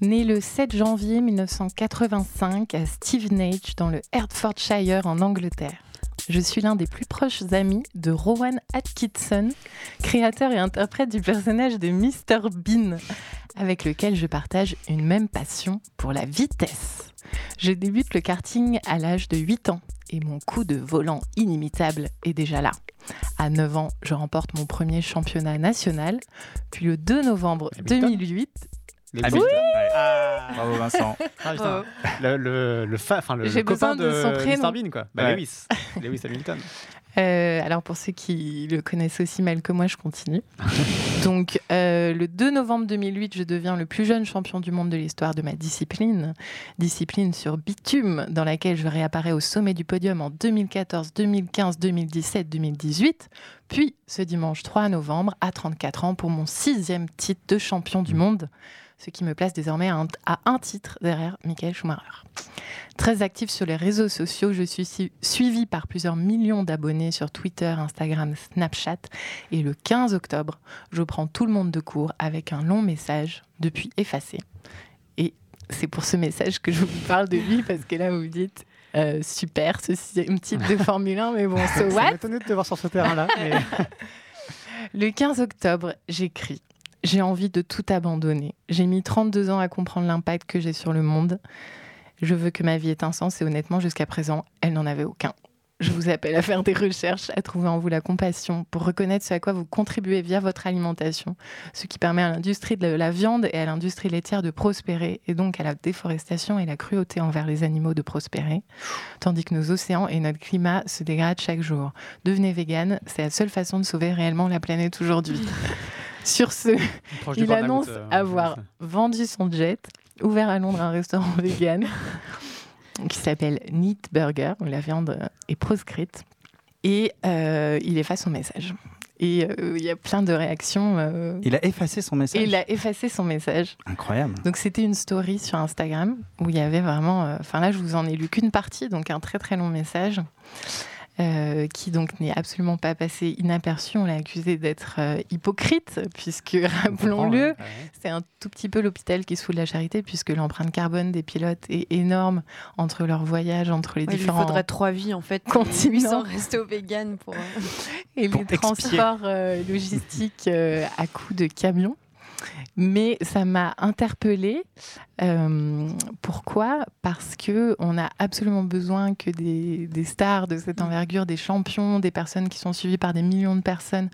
Né le 7 janvier 1985 à Stevenage dans le Hertfordshire en Angleterre. Je suis l'un des plus proches amis de Rowan Atkinson, créateur et interprète du personnage de Mr Bean, avec lequel je partage une même passion pour la vitesse. Je débute le karting à l'âge de 8 ans et mon coup de volant inimitable est déjà là. À 9 ans, je remporte mon premier championnat national, puis le 2 novembre Hamilton 2008, Les Hamilton. Ouais. Bravo Vincent. Ah, putain. Le, le, le, fa- enfin, le, J'ai le copain besoin de son prénom. Mr. Bean, quoi. Bah, Ouais. Lewis. Lewis Hamilton. Euh, alors pour ceux qui le connaissent aussi mal que moi, je continue. Donc euh, le 2 novembre 2008, je deviens le plus jeune champion du monde de l'histoire de ma discipline, discipline sur bitume, dans laquelle je réapparais au sommet du podium en 2014, 2015, 2017, 2018. Puis ce dimanche 3 novembre, à 34 ans, pour mon sixième titre de champion du monde, ce qui me place désormais à un, à un titre derrière Michael Schumacher. Très active sur les réseaux sociaux, je suis suivie par plusieurs millions d'abonnés sur Twitter, Instagram, Snapchat. Et le 15 octobre, je prends tout le monde de court avec un long message depuis effacé. Et c'est pour ce message que je vous parle de lui, parce que là, vous vous dites, euh, super, ce sixième titre de Formule 1, mais bon, so what? m'étonnait de te voir sur ce terrain-là. mais- Le 15 octobre, j'écris. J'ai envie de tout abandonner. J'ai mis 32 ans à comprendre l'impact que j'ai sur le monde. Je veux que ma vie ait un sens et honnêtement, jusqu'à présent, elle n'en avait aucun. Je vous appelle à faire des recherches, à trouver en vous la compassion pour reconnaître ce à quoi vous contribuez via votre alimentation, ce qui permet à l'industrie de la viande et à l'industrie laitière de prospérer et donc à la déforestation et la cruauté envers les animaux de prospérer, tandis que nos océans et notre climat se dégradent chaque jour. Devenez vegan, c'est la seule façon de sauver réellement la planète aujourd'hui. Sur ce, il annonce euh, avoir vendu son jet, ouvert à Londres un restaurant vegan qui s'appelle Neat Burger, où la viande est proscrite. Et euh, il efface son message. Et euh, il y a plein de réactions. euh, Il a effacé son message. et il a effacé son message. Incroyable. Donc c'était une story sur Instagram où il y avait vraiment. Enfin là, je vous en ai lu qu'une partie, donc un très très long message. Euh, qui donc n'est absolument pas passé inaperçu. On l'a accusé d'être euh, hypocrite, puisque, rappelons-le, c'est un tout petit peu l'hôpital qui se fout de la charité, puisque l'empreinte carbone des pilotes est énorme entre leurs voyages, entre les différents. Il faudrait trois vies, en fait, sans rester au vegan pour. Et les transports logistiques à coups de camions. Mais ça m'a interpellée. Euh, pourquoi? Parce que on a absolument besoin que des, stars de cette envergure, des champions, des personnes qui sont suivies par des millions de personnes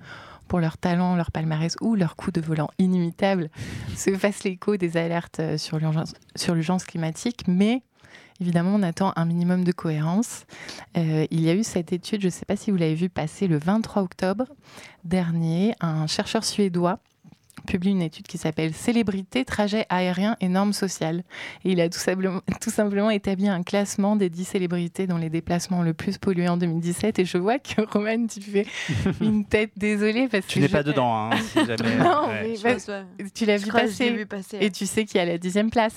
pour leur talent, leur palmarès ou leur coup de volant inimitable, se fassent l'écho des alertes euh, sur l'urgence climatique. Mais évidemment, on attend un minimum de cohérence. Euh, il y a eu cette étude, je ne sais pas si vous l'avez vu passer le 23 octobre dernier, un chercheur suédois publie une étude qui s'appelle Célébrité, trajet aérien et normes sociales. Et il a tout simplement, tout simplement établi un classement des 10 célébrités dont les déplacements le plus pollués en 2017. Et je vois que Roman, tu fais une tête désolée parce tu que. n'es pas dedans, hein, si jamais. non, mais tu l'as vu, passer. Et tu sais qu'il y a la dixième place.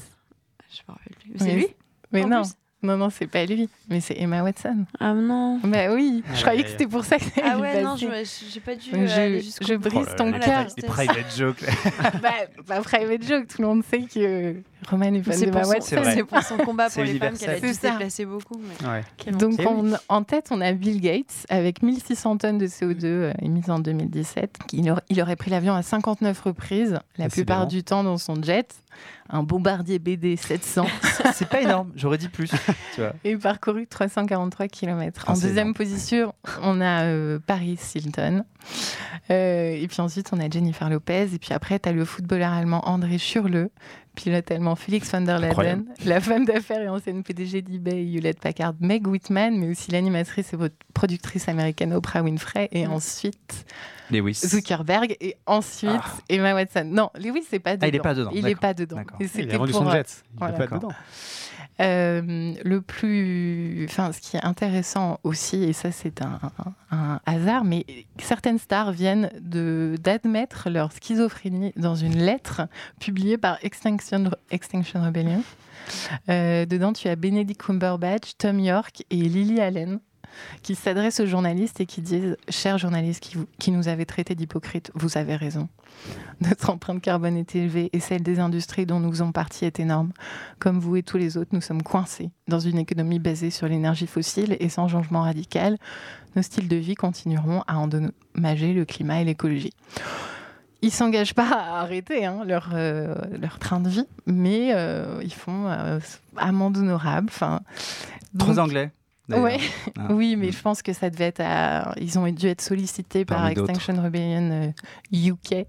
Je me rappelle plus. C'est lui? Mais non. Non, non, c'est pas lui, mais c'est Emma Watson. Ah non. Bah oui, je croyais que c'était pour ça que Ah ouais, non, j'ai pas dû. je, je brise ton cœur. C'est private joke. bah, pas private joke, tout le monde sait que Roman est fan Watson. C'est pour son combat pour les femmes qu'elle a dû se déplacer beaucoup. Donc en tête, on a Bill Gates avec 1600 tonnes de CO2 euh, émises en 2017. Il, il aurait pris l'avion à 59 reprises, la plupart du temps dans son jet un bombardier BD 700. c'est pas énorme, j'aurais dit plus. Tu vois. Et parcouru 343 km. en ah, deuxième position, on a euh, Paris Hilton. Euh, et puis ensuite, on a Jennifer Lopez. Et puis après, tu as le footballeur allemand André Schurle, pilote allemand Félix van der Laden, la femme d'affaires et ancienne PDG d'eBay Hewlett Packard Meg Whitman, mais aussi l'animatrice et productrice américaine Oprah Winfrey. Et ensuite, Lewis. Zuckerberg. Et ensuite, ah. Emma Watson. Non, Lewis, c'est pas dedans. Ah, il n'est pas dedans. Il n'est pas dedans. il a vendu son jet. Il n'est pas dedans. Euh, le plus, enfin, ce qui est intéressant aussi, et ça c'est un, hasard, mais certaines stars viennent d'admettre leur schizophrénie dans une lettre publiée par Extinction, Extinction Rebellion. Euh, dedans, tu as Benedict Cumberbatch, Tom York et Lily Allen qui s'adressent aux journalistes et qui disent Chers journalistes qui, qui nous avez traités d'hypocrites, vous avez raison. Notre empreinte carbone est élevée et celle des industries dont nous faisons partie est énorme. Comme vous et tous les autres, nous sommes coincés dans une économie basée sur l'énergie fossile et sans changement radical, nos styles de vie continueront à endommager le climat et l'écologie ils s'engagent pas à arrêter hein, leur, euh, leur train de vie, mais euh, ils font euh, amende honorable. Enfin, Trop anglais. Ouais. Ah. oui, mais je pense que ça devait être. Ils ont dû être sollicités par Extinction Rebellion UK. Euh,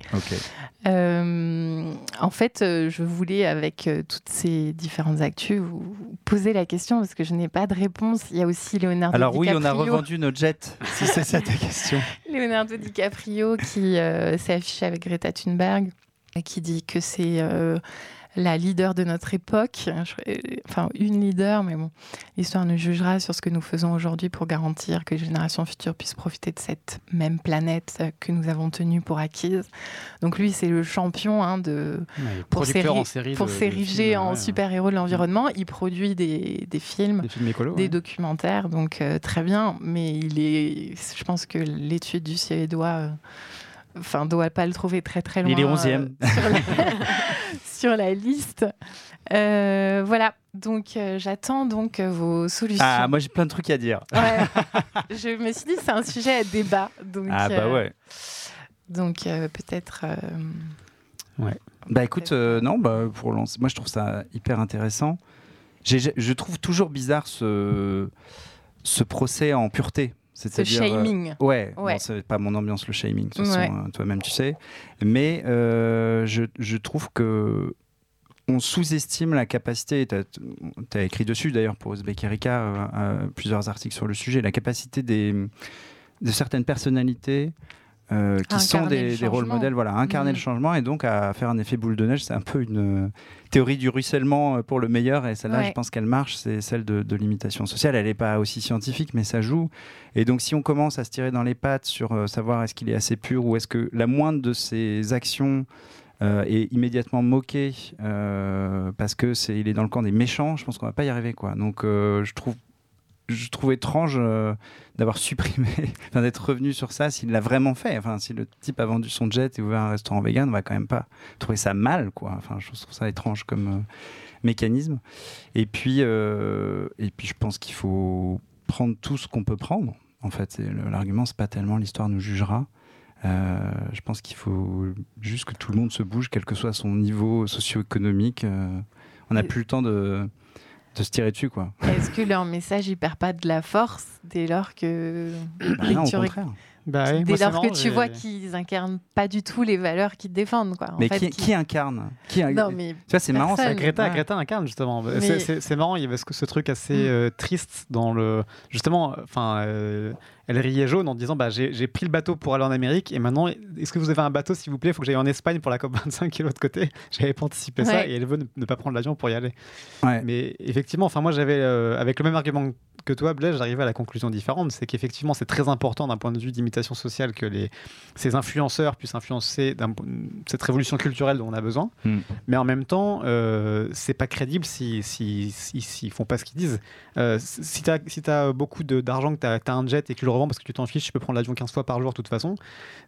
euh, en fait, euh, je voulais, avec toutes ces différentes actus, vous poser la question parce que je n'ai pas de réponse. Il y a aussi Leonardo Alors, DiCaprio. Alors, oui, on a revendu nos jets, si c'est ça ta question. Leonardo DiCaprio qui s'est affiché avec Greta Thunberg et qui dit que c'est la leader de notre époque, enfin une leader, mais bon, l'histoire nous jugera sur ce que nous faisons aujourd'hui pour garantir que les générations futures puissent profiter de cette même planète que nous avons tenue pour acquise. Donc lui, c'est le champion hein, de pour s'ériger en super-héros de l'environnement. Il produit des, films, des, films des documentaires, donc euh, très bien. Mais il est, je pense que l'étude du Suédois. Euh, enfin, doit pas le trouver très très loin. Il est 11e. Euh, sur, la, liste. Euh, voilà. Donc, euh, j'attends donc vos solutions. Ah, moi j'ai plein de trucs à dire. Ouais. je me suis dit c'est un sujet à débat. Donc, ah bah ouais. Donc peut-être. Ouais. Bah écoute, non, bah pour lancer, moi je trouve ça hyper intéressant. Je trouve toujours bizarre ce, ce procès en pureté ce shaming. Euh, ouais, c'est pas mon ambiance le shaming, de toute façon, hein, toi-même tu sais. Mais euh, je, je, trouve que on sous-estime la capacité, tu as, écrit dessus d'ailleurs pour Uzbek Erika euh, plusieurs articles sur le sujet, la capacité des, de certaines personnalités euh, qui sont des, rôles modèles, voilà, à incarner le mm. changement et donc à faire un effet boule de neige. C'est un peu une euh, théorie du ruissellement euh, pour le meilleur et celle-là, je pense qu'elle marche. C'est celle de, l'imitation sociale. Elle n'est pas aussi scientifique, mais ça joue. Et donc, si on commence à se tirer dans les pattes sur savoir est-ce qu'il est assez pur ou est-ce que la moindre de ses actions est immédiatement moquée parce que c'est il est dans le camp des méchants, je pense qu'on va pas y arriver quoi. Donc, je trouve je trouve étrange euh, d'avoir supprimé, d'être revenu sur ça s'il l'a vraiment fait. Enfin, si le type a vendu son jet et ouvert un restaurant vegan, on va quand même pas trouver ça mal, quoi. Enfin, je trouve ça étrange comme euh, mécanisme. Et puis, euh, et puis, je pense qu'il faut prendre tout ce qu'on peut prendre. En fait, l'argument, c'est pas tellement l'histoire nous jugera. Je pense qu'il faut juste que tout le monde se bouge, quel que soit son niveau socio-économique. On n'a plus le temps de, de se tirer dessus, quoi. Est-ce que leur message il perd pas de la force dès lors que Bah dès non, au tu ré- contraire. Bah oui, dès lors que tu vois qu'ils incarnent pas du tout les valeurs qu'ils défendent quoi. En Mais fait, qui, qu'ils- qui incarne? Qui a- Non Tu mais vois, c'est marrant ça. Greta, Ouais. Greta incarne justement. Mais- C'est- marrant, il y avait ce, ce truc assez Mm. euh, triste dans le. Justement, enfin, euh, elle riait jaune en disant bah, j'ai pris le bateau pour aller en Amérique et maintenant, est-ce que vous avez un bateau s'il vous plaît? Il faut que j'aille en Espagne pour la COP25 qui est de l'autre côté. J'avais pas anticipé ça et elle veut ne, ne pas prendre l'avion pour y aller. Ouais. Mais effectivement, enfin, moi j'avais, euh, avec le même argument que toi, Blaise, j'arrivais à la conclusion différente c'est qu'effectivement, c'est très important d'un point de vue d'imitation sociale que les, ces influenceurs puissent influencer cette révolution culturelle dont on a besoin. Mm. Mais en même temps, euh, c'est pas crédible s'ils si, si, s'ils font pas ce qu'ils disent. Euh, si tu as, si beaucoup d'argent, que tu as, un jet et que tu le revends parce que tu t'en fiches, tu peux prendre l'avion 15 fois par jour de toute façon,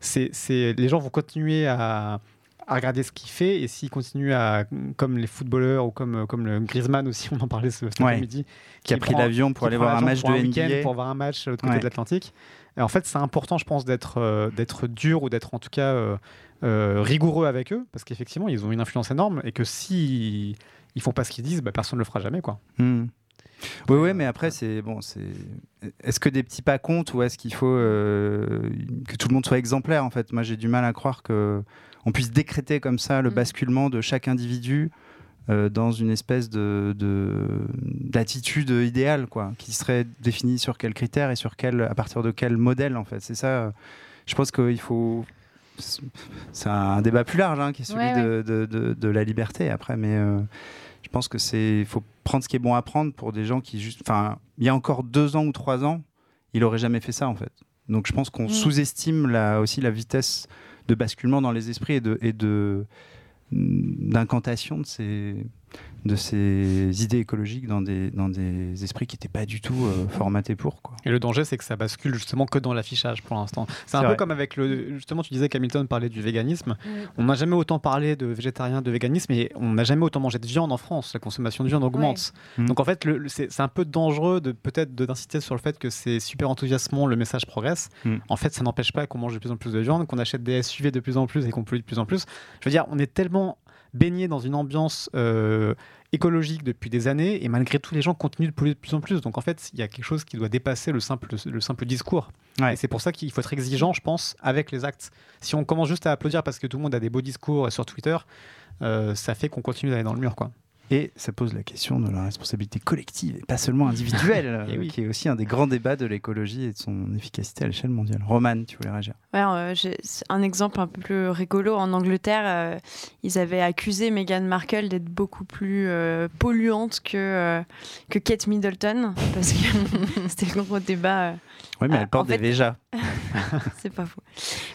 c'est, c'est, les gens vont continuer à, à regarder ce qu'il fait et s'ils continuent à, comme les footballeurs ou comme, comme le Griezmann aussi, on en parlait ce, cet Ouais. après-midi, Qui a pris prend- l'avion pour aller voir un match de NBA. pour voir un match de l'autre côté Ouais. de l'Atlantique. Et en fait, c'est important, je pense, d'être euh, d'être dur ou d'être en tout cas euh, euh, rigoureux avec eux, parce qu'effectivement, ils ont une influence énorme et que si ils font pas ce qu'ils disent, bah, personne ne le fera jamais, quoi. Hmm. Oui, oui, mais après, c'est bon. C'est est-ce que des petits pas comptent ou est-ce qu'il faut euh, que tout le monde soit exemplaire En fait, moi, j'ai du mal à croire que on puisse décréter comme ça le Mm. basculement de chaque individu euh, dans une espèce de de- d'attitude idéale, quoi, qui serait définie sur quels critères et sur quel, à partir de quel modèle, en fait. C'est ça. euh, Je pense qu'il faut. C'est un débat plus large, hein, qui est celui Ouais, de, de- de- de la liberté après, mais. euh, je pense que c'est, faut prendre ce qui est bon à prendre pour des gens qui juste, enfin, il y a encore deux ans ou trois ans, il aurait jamais fait ça en fait. Donc je pense qu'on Mm. sous-estime la, aussi la vitesse de basculement dans les esprits et de, et de d'incantation de ces, de ces idées écologiques dans des, dans des esprits qui n'étaient pas du tout euh, formatés pour. Quoi. Et le danger, c'est que ça bascule justement que dans l'affichage pour l'instant. C'est un peu comme avec le. Justement, tu disais qu'Hamilton parlait du véganisme. On n'a jamais autant parlé de végétarien, de véganisme, et on n'a jamais autant mangé de viande en France. La consommation de viande augmente. Ouais. Donc en fait, le- le- c'est un peu dangereux de peut-être d'insister sur le fait que c'est super enthousiasmant, le message progresse. Mm. En fait, ça n'empêche pas qu'on mange de plus en plus de viande, qu'on achète des SUV de plus en plus et qu'on pollue de plus en plus. Je veux dire, on est tellement baigné dans une ambiance euh, écologique depuis des années, et malgré tout, les gens continuent de polluer de plus en plus. Donc en fait, il y a quelque chose qui doit dépasser le simple, le simple discours. Ouais. Et c'est pour ça qu'il faut être exigeant, je pense, avec les actes. Si on commence juste à applaudir parce que tout le monde a des beaux discours sur Twitter, euh, ça fait qu'on continue d'aller dans le mur, quoi. Et ça pose la question de la responsabilité collective et pas seulement individuelle, Eh oui. qui est aussi un des grands débats de l'écologie et de son efficacité à l'échelle mondiale. Roman, tu voulais réagir? Ouais, euh, un exemple un peu plus rigolo. En Angleterre, euh, ils avaient accusé Meghan Markle d'être beaucoup plus euh, polluante que, euh, que Kate Middleton, parce que c'était le gros débat. Euh, Oui, mais Ah, elle porte en fait- des Véjas. c'est pas faux.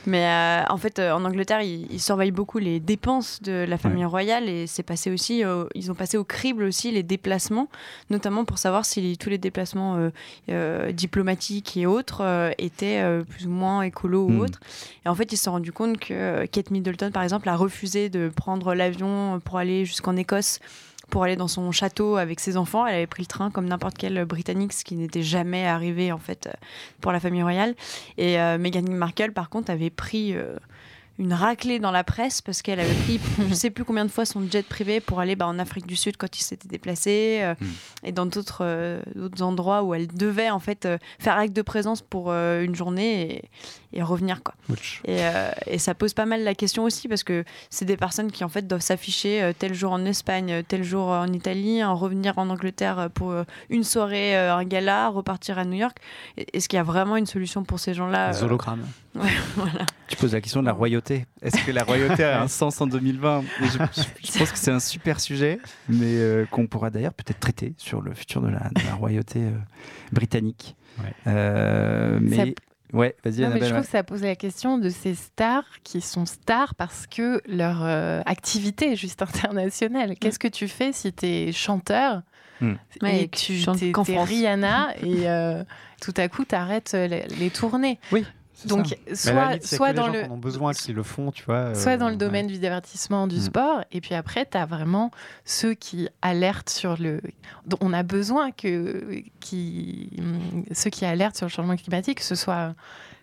Mais euh, en fait, euh, en Angleterre, ils, ils surveillent beaucoup les dépenses de la famille royale et c'est passé aussi. euh, ils ont passé au crible aussi les déplacements, notamment pour savoir si tous les déplacements euh, euh, diplomatiques et autres euh, étaient euh, plus ou moins écolos Hmm. ou autres. Et en fait, ils se sont rendus compte que euh, Kate Middleton, par exemple, a refusé de prendre l'avion pour aller jusqu'en Écosse pour aller dans son château avec ses enfants. Elle avait pris le train comme n'importe quel Britannique, ce qui n'était jamais arrivé en fait euh, pour la famille royale. Et euh, Meghan Markle, par contre, avait pris euh, une raclée dans la presse parce qu'elle avait pris je sais plus combien de fois son jet privé pour aller bah, en Afrique du Sud quand il s'était déplacé euh, Mm. et dans d'autres euh, d'autres endroits où elle devait en fait euh, faire acte de présence pour une journée et, et revenir quoi. Et, et ça pose pas mal la question aussi parce que c'est des personnes qui en fait doivent s'afficher tel jour en Espagne, tel jour en Italie, en revenir en Angleterre pour une soirée, un gala, repartir à New York. Est-ce qu'il y a vraiment une solution pour ces gens-là Les euh, voilà. Tu poses la question de la royauté. Est-ce que la royauté a un sens en 2020 Et je, je- je pense que c'est un super sujet, mais euh, qu'on pourra d'ailleurs peut-être traiter sur le futur de la, de la royauté euh, britannique. Ouais. Euh, mais Ça- ouais, vas-y Non, mais Annabelle. je trouve ouais. que ça pose la question de ces stars qui sont stars parce que leur euh, activité est juste internationale. Qu'est-ce que tu fais si tu es chanteur Mm. Ouais, et et que tu tu chantes. Rihanna et euh, tout à coup t'arrêtes les, les tournées? C'est Donc ça. La soit, limite, soit que les dans gens le qui en ont besoin qui le font, tu vois. euh, soit dans le ouais. domaine du divertissement, du Mm. sport, et puis après, tu as vraiment ceux qui alertent sur le... dont On a besoin que qui... ceux qui alertent sur le changement climatique, que ce soit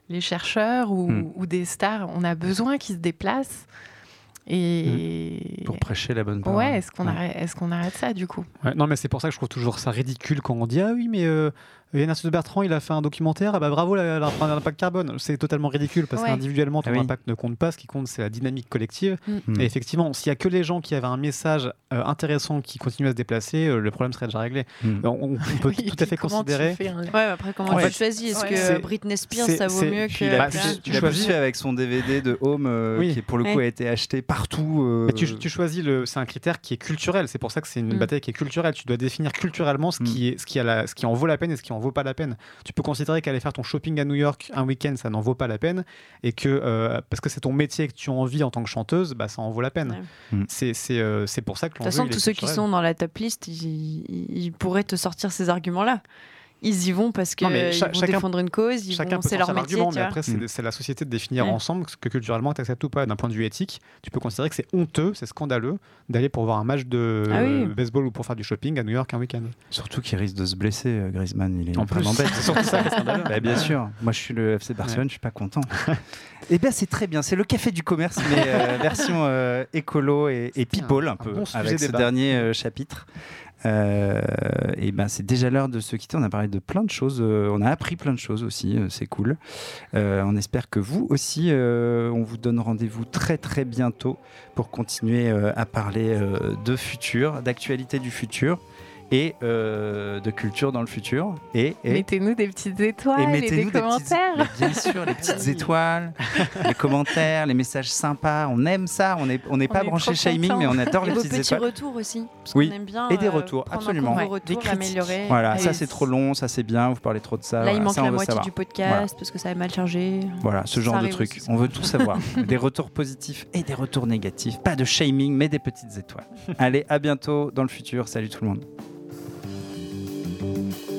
les chercheurs ou, Mm. ou des stars, on a besoin qu'ils se déplacent. Et... Pour prêcher la bonne parole. Ouais, est-ce qu'on Ouais. arrête, est qu'on arrête ça du coup? Ouais, non, mais c'est pour ça que je trouve toujours ça ridicule quand on dit Ah oui, mais euh, Yann Arthus Bertrand, il a fait un documentaire, ah bah bravo l'impact carbone. C'est totalement ridicule parce Ouais. qu'individuellement, ton Ah oui. impact ne compte pas. Ce qui compte, c'est la dynamique collective. Mm. Et effectivement, s'il y a que les gens qui avaient un message euh, intéressant qui continuent à se déplacer, euh, le problème serait déjà réglé. Mm. On, on peut Oui, tout à fait tu considérer. fais Ouais, après, comment Ouais. tu choisis? Est-ce Ouais. que C'est- Britney Spears, ça vaut mieux que. il a, Bah, plus, tu- choisis- avec son DVD de Home, euh, Oui. qui pour le coup Ouais. a été acheté partout. euh, Mais tu, tu choisis le, c'est un critère qui est culturel. C'est pour ça que c'est une Mm. bataille qui est culturelle. Tu dois définir culturellement ce qui est, ce qui a la, ce qui en vaut la peine et ce qui en vaut pas la peine. Tu peux considérer qu'aller faire ton shopping à New York un week-end, ça n'en vaut pas la peine, et que euh, parce que c'est ton métier et que tu en vis en tant que chanteuse, bah ça en vaut la peine. Ouais. Mm. C'est, c'est, euh, c'est pour ça que De toute façon, tous ceux qui sont dans la top list, ils pourraient te sortir ces arguments-là. Ils y vont parce Non, mais vont chacun- défendre une cause, ils Chacun vont, peut c'est leur métier. mais après, c'est, Mm. c'est la société de définir Ouais. ensemble ce que culturellement tu acceptes ou pas. D'un point de vue éthique, tu peux considérer que c'est honteux, c'est scandaleux d'aller pour voir un match de Ah oui. baseball ou pour faire du shopping à New York un week-end. Surtout qu'il risque de se blesser, euh, Griezmann. Il est En plus, vraiment bête. c'est surtout ça qui est scandaleux. Bah, bien sûr. Moi, je suis le FC Barcelone, je suis pas content. Eh bien, c'est très bien. C'est le café du commerce, mais euh, version euh, écolo et, people un- peu bon sujet avec ce débat. dernier euh, chapitre. Euh, et ben, c'est déjà l'heure de se quitter. On a parlé de plein de choses. euh, on a appris plein de choses aussi. euh, c'est cool. On espère que vous aussi, on vous donne rendez-vous très très bientôt pour continuer à parler de futur, d'actualité du futur et euh, de culture dans le futur. Et, et Mettez-nous des petites étoiles et, des mettez-nous des petites- commentaires. bien sûr, les petites étoiles, les commentaires, les messages sympas. On aime ça. On n'est on n'est On pas est branché shaming, mais on adore Et les vos petites petits étoiles. retours aussi. Parce Oui. qu'on aime bien. Et des euh, retours, en absolument. Vos des retours, critiques. l'améliorer. Voilà, ça c'est trop long, ça c'est bien, vous parlez trop de ça. Là, voilà, il manque ça, on la moitié savoir. du podcast parce que ça a mal chargé. Voilà, ce Ça genre de truc. On veut tout savoir. des retours positifs et des retours négatifs. Pas de shaming, mais des petites étoiles. Allez, à bientôt dans le futur. Salut tout le monde. Thank you.